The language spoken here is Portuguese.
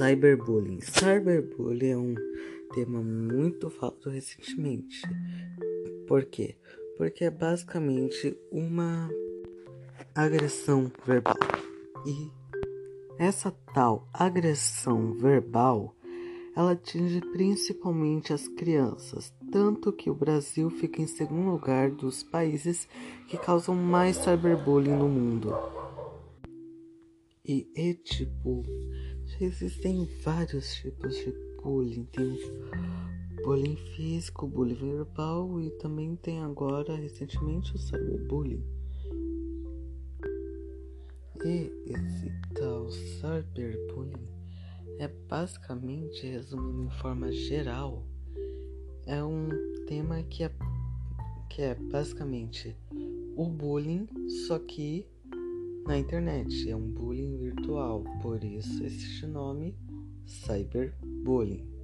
Cyberbullying. Cyberbullying é um tema muito falado recentemente. Por quê? Porque é basicamente uma agressão verbal. E essa tal agressão verbal, ela atinge principalmente as crianças, tanto que o Brasil fica em segundo lugar dos países que causam mais cyberbullying no mundo. E é tipo Existem vários tipos de bullying. Tem bullying físico, bullying verbal e também tem agora, recentemente, o cyberbullying. E esse tal cyberbullying é basicamente, resumindo em forma geral, é um tema que é, que é basicamente o bullying, só que na internet. É um bullying virtual, por isso este nome cyberbullying.